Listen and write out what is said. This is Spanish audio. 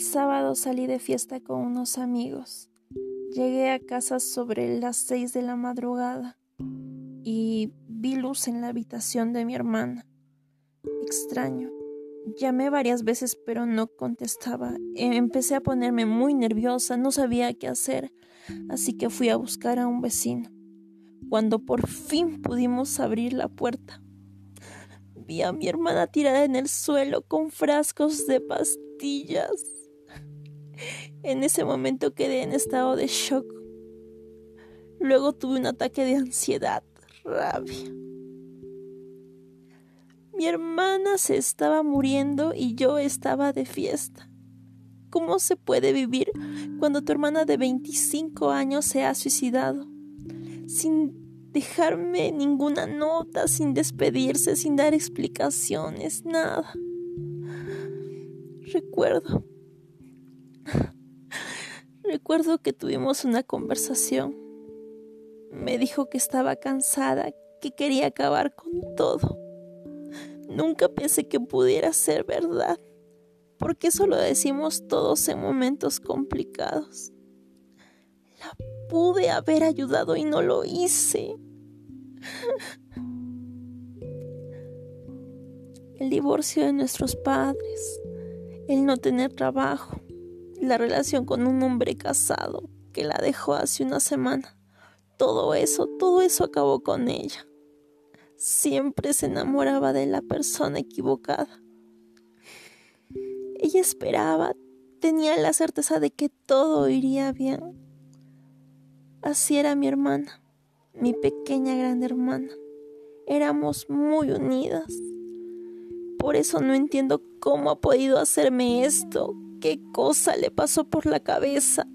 sábado salí de fiesta con unos amigos. Llegué a casa sobre las seis de la madrugada y vi luz en la habitación de mi hermana. Extraño. Llamé varias veces pero no contestaba. Empecé a ponerme muy nerviosa, no sabía qué hacer, así que fui a buscar a un vecino. Cuando por fin pudimos abrir la puerta, vi a mi hermana tirada en el suelo con frascos de pastillas. En ese momento quedé en estado de shock. Luego tuve un ataque de ansiedad, rabia. Mi hermana se estaba muriendo y yo estaba de fiesta. ¿Cómo se puede vivir cuando tu hermana de 25 años se ha suicidado? Sin dejarme ninguna nota, sin despedirse, sin dar explicaciones, nada. Recuerdo Recuerdo que tuvimos una conversación. Me dijo que estaba cansada, que quería acabar con todo. Nunca pensé que pudiera ser verdad, porque eso lo decimos todos en momentos complicados. La pude haber ayudado y no lo hice. El divorcio de nuestros padres, el no tener trabajo, la relación con un hombre casado que la dejó hace una semana. Todo eso, todo eso acabó con ella. Siempre se enamoraba de la persona equivocada. Ella esperaba, tenía la certeza de que todo iría bien. Así era mi hermana, mi pequeña gran hermana. Éramos muy unidas. Por eso no entiendo cómo ha podido hacerme esto, qué cosa le pasó por la cabeza.